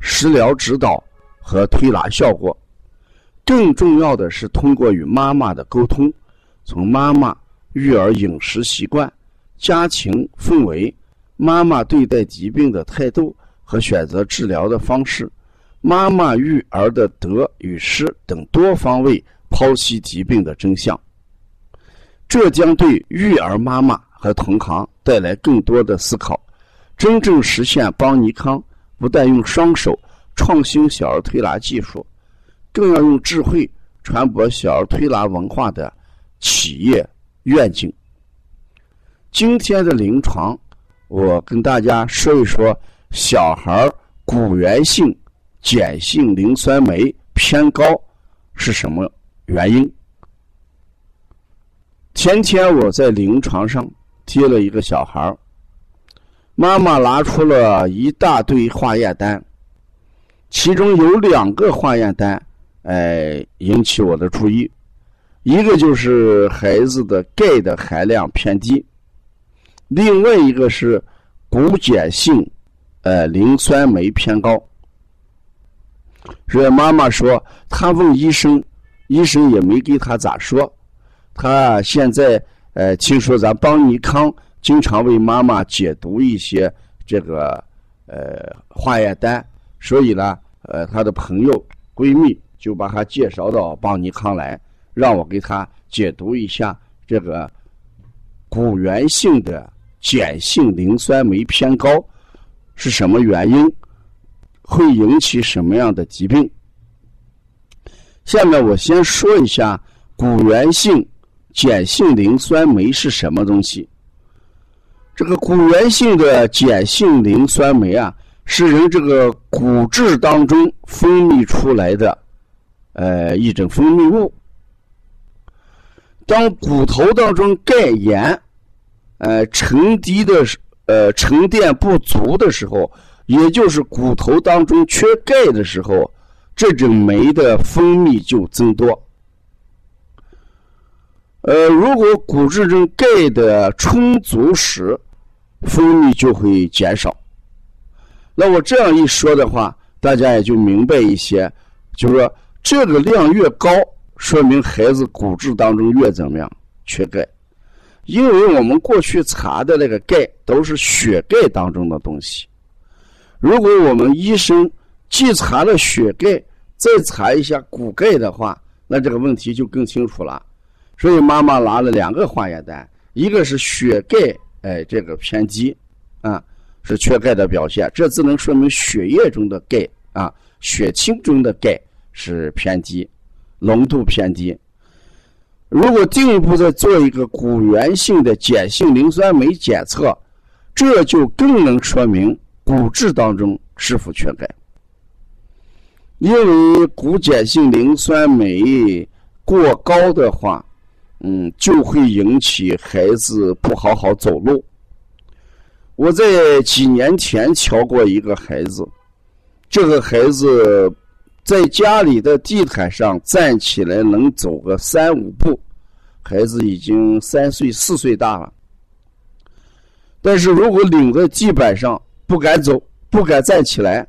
食疗指导和推拿效果，更重要的是通过与妈妈的沟通，从妈妈育儿饮食习惯、家庭氛围、妈妈对待疾病的态度和选择治疗的方式、妈妈育儿的得与失等多方位剖析疾病的真相。这将对育儿妈妈和同行带来更多的思考，真正实现邦尼康。不但用双手创新小儿推拿技术，更要用智慧传播小儿推拿文化的企业愿景。今天的临床，我跟大家说一说小孩骨源性碱性磷酸酶偏高是什么原因。前天我在临床上接了一个小孩妈妈拿出了一大堆化验单，其中有两个化验单，哎，引起我的注意。一个就是孩子的钙的含量偏低，另外一个是骨碱性，呃，磷酸酶偏高。这妈妈说，她问医生，医生也没给她咋说。她现在，呃，听说咱邦尼康。经常为妈妈解读一些这个呃化验单，所以呢，呃，她的朋友闺蜜就把她介绍到邦尼康来，让我给她解读一下这个骨源性的碱性磷酸酶偏高是什么原因，会引起什么样的疾病。下面我先说一下骨源性碱性磷酸酶是什么东西。这个骨源性的碱性磷酸酶啊，是人这个骨质当中分泌出来的，呃，一种分泌物。当骨头当中钙盐，呃，沉积的呃沉淀不足的时候，也就是骨头当中缺钙的时候，这种酶的分泌就增多。呃，如果骨质中钙的充足时，分泌就会减少。那我这样一说的话，大家也就明白一些，就是说这个量越高，说明孩子骨质当中越怎么样缺钙。因为我们过去查的那个钙都是血钙当中的东西，如果我们医生既查了血钙，再查一下骨钙的话，那这个问题就更清楚了。所以妈妈拿了两个化验单，一个是血钙。哎，这个偏低，啊，是缺钙的表现。这只能说明血液中的钙啊，血清中的钙是偏低，浓度偏低。如果进一步再做一个骨源性的碱性磷酸酶检测，这就更能说明骨质当中是否缺钙。因为骨碱性磷酸酶过高的话。嗯，就会引起孩子不好好走路。我在几年前瞧过一个孩子，这个孩子在家里的地毯上站起来能走个三五步，孩子已经三岁四岁大了。但是如果领在地板上不敢走，不敢站起来，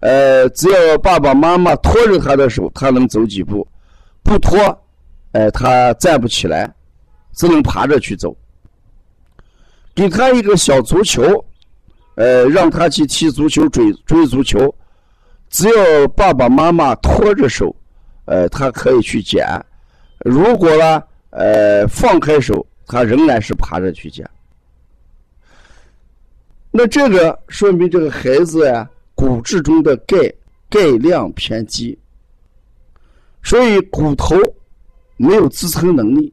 呃，只要爸爸妈妈拖着他的手，他能走几步，不拖。哎，他站不起来，只能爬着去走。给他一个小足球，呃，让他去踢足球、追追足球。只要爸爸妈妈拖着手，呃，他可以去捡。如果呢，呃，放开手，他仍然是爬着去捡。那这个说明这个孩子呀，骨质中的钙钙量偏低，所以骨头。没有支撑能力，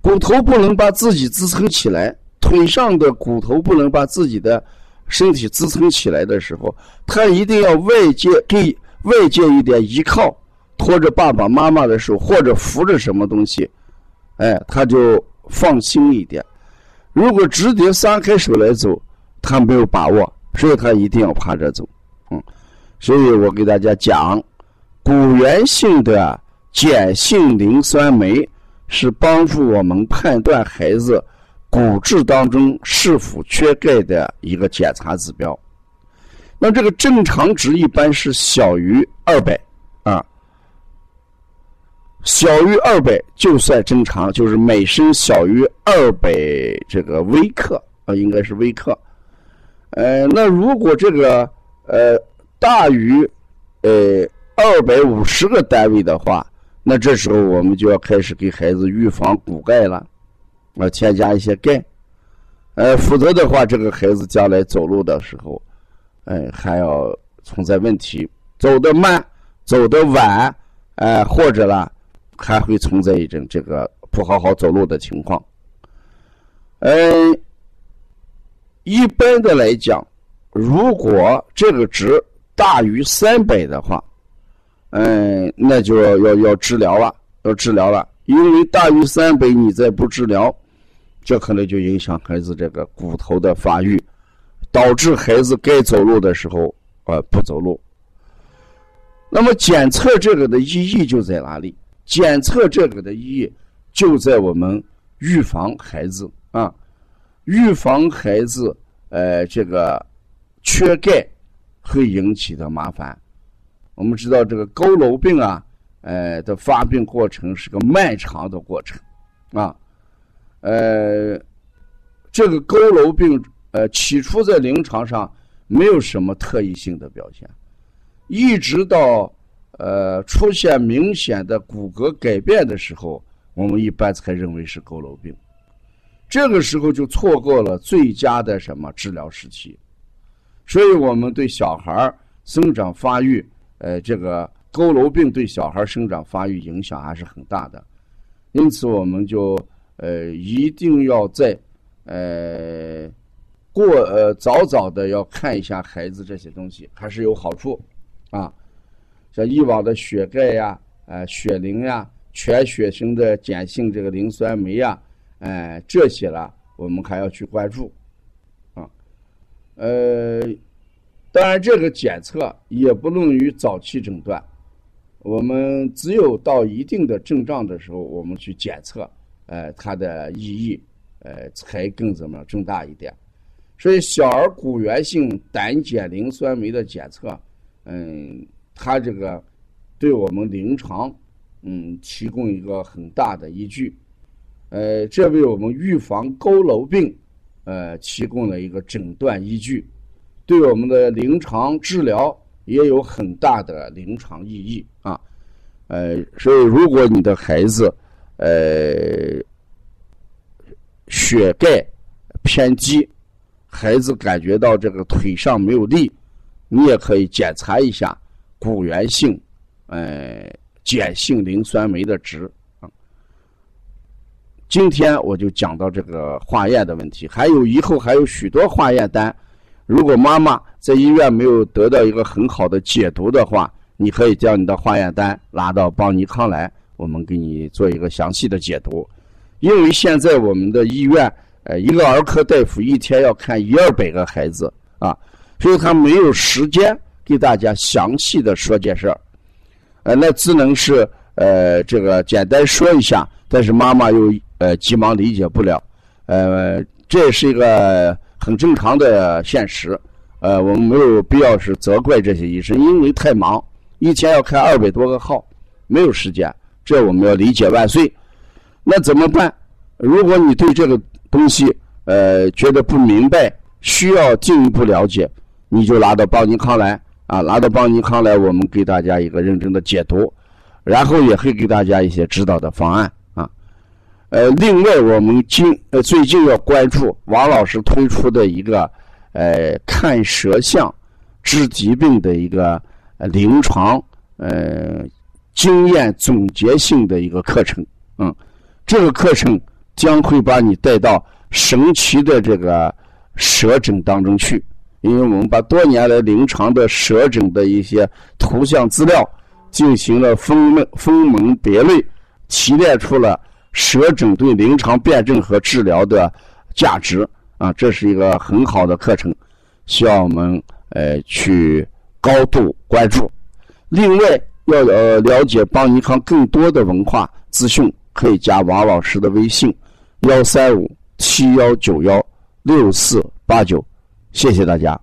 骨头不能把自己支撑起来，腿上的骨头不能把自己的身体支撑起来的时候，他一定要外界给外界一点依靠，拖着爸爸妈妈的手，或者扶着什么东西，哎，他就放心一点。如果直接撒开手来走，他没有把握，所以他一定要趴着走。嗯，所以我给大家讲，骨源性的碱性磷酸酶是帮助我们判断孩子骨质当中是否缺钙的一个检查指标。那这个正常值一般是小于二百啊。小于二百就算正常，就是每升小于二百这个微克啊，应该是微克。呃，那如果这个呃大于呃二百五十个单位的话，那这时候我们就要开始给孩子预防骨钙了，啊，添加一些钙。呃，否则的话，这个孩子将来走路的时候，哎，还要存在问题，走得慢，走得晚，哎，或者啦。还会存在一种这个不好好走路的情况。嗯，一般的来讲，如果这个值大于三百的话，嗯，那就要要要治疗了，要治疗了。因为大于三百，你再不治疗，这可能就影响孩子这个骨头的发育，导致孩子该走路的时候呃不走路。那么检测这个的意义就在哪里？检测这个的意义就在我们预防孩子啊，预防孩子呃这个缺钙会引起的麻烦。我们知道这个佝偻病啊，呃的发病过程是个漫长的过程啊，呃，这个佝偻病呃起初在临床上没有什么特异性的表现，一直到。呃，出现明显的骨骼改变的时候，我们一般才认为是佝偻病。这个时候就错过了最佳的什么治疗时期。所以我们对小孩生长发育，呃，这个佝偻病对小孩生长发育影响还是很大的。因此，我们就呃一定要在呃过呃早早的要看一下孩子这些东西，还是有好处啊。像以往的血钙呀、呃血磷呀、全血型的碱性这个磷酸酶呀，哎这些了，我们还要去关注，啊，呃，当然这个检测也不能于早期诊断，我们只有到一定的症状的时候，我们去检测，呃，它的意义，呃，才更怎么重大一点。所以，小儿骨源性胆碱磷酸酶的检测，嗯。它这个对我们临床，嗯，提供一个很大的依据，呃，这为我们预防佝偻病，呃，提供了一个诊断依据，对我们的临床治疗也有很大的临床意义啊，呃，所以如果你的孩子，呃，血钙偏低，孩子感觉到这个腿上没有力，你也可以检查一下。骨源性，呃，碱性磷酸酶的值。今天我就讲到这个化验的问题，还有以后还有许多化验单。如果妈妈在医院没有得到一个很好的解读的话，你可以将你的化验单拿到邦尼康来，我们给你做一个详细的解读。因为现在我们的医院，呃，一个儿科大夫一天要看一二百个孩子啊，所以他没有时间。给大家详细的说件事，呃，那只能是呃这个简单说一下，但是妈妈又呃急忙理解不了，呃，这是一个很正常的现实，呃，我们没有必要是责怪这些医生，因为太忙，一天要开二百多个号，没有时间，这我们要理解万岁。那怎么办？如果你对这个东西呃觉得不明白，需要进一步了解，你就拿到邦尼康来。啊，拿到邦尼康来，我们给大家一个认真的解读，然后也会给大家一些指导的方案。呃，另外我们今呃最近要关注王老师推出的一个呃看舌象治疾病的一个临床呃经验总结性的一个课程。嗯，这个课程将会把你带到神奇的这个舌诊当中去。因为我们把多年来临床的舌诊的一些图像资料进行了分门分门别类，提炼出了舌诊对临床辨证和治疗的价值啊，这是一个很好的课程，需要我们呃去高度关注。另外，要呃了解邦尼康更多的文化资讯，可以加王老师的微信：幺三五七幺九幺六四八九。谢谢大家。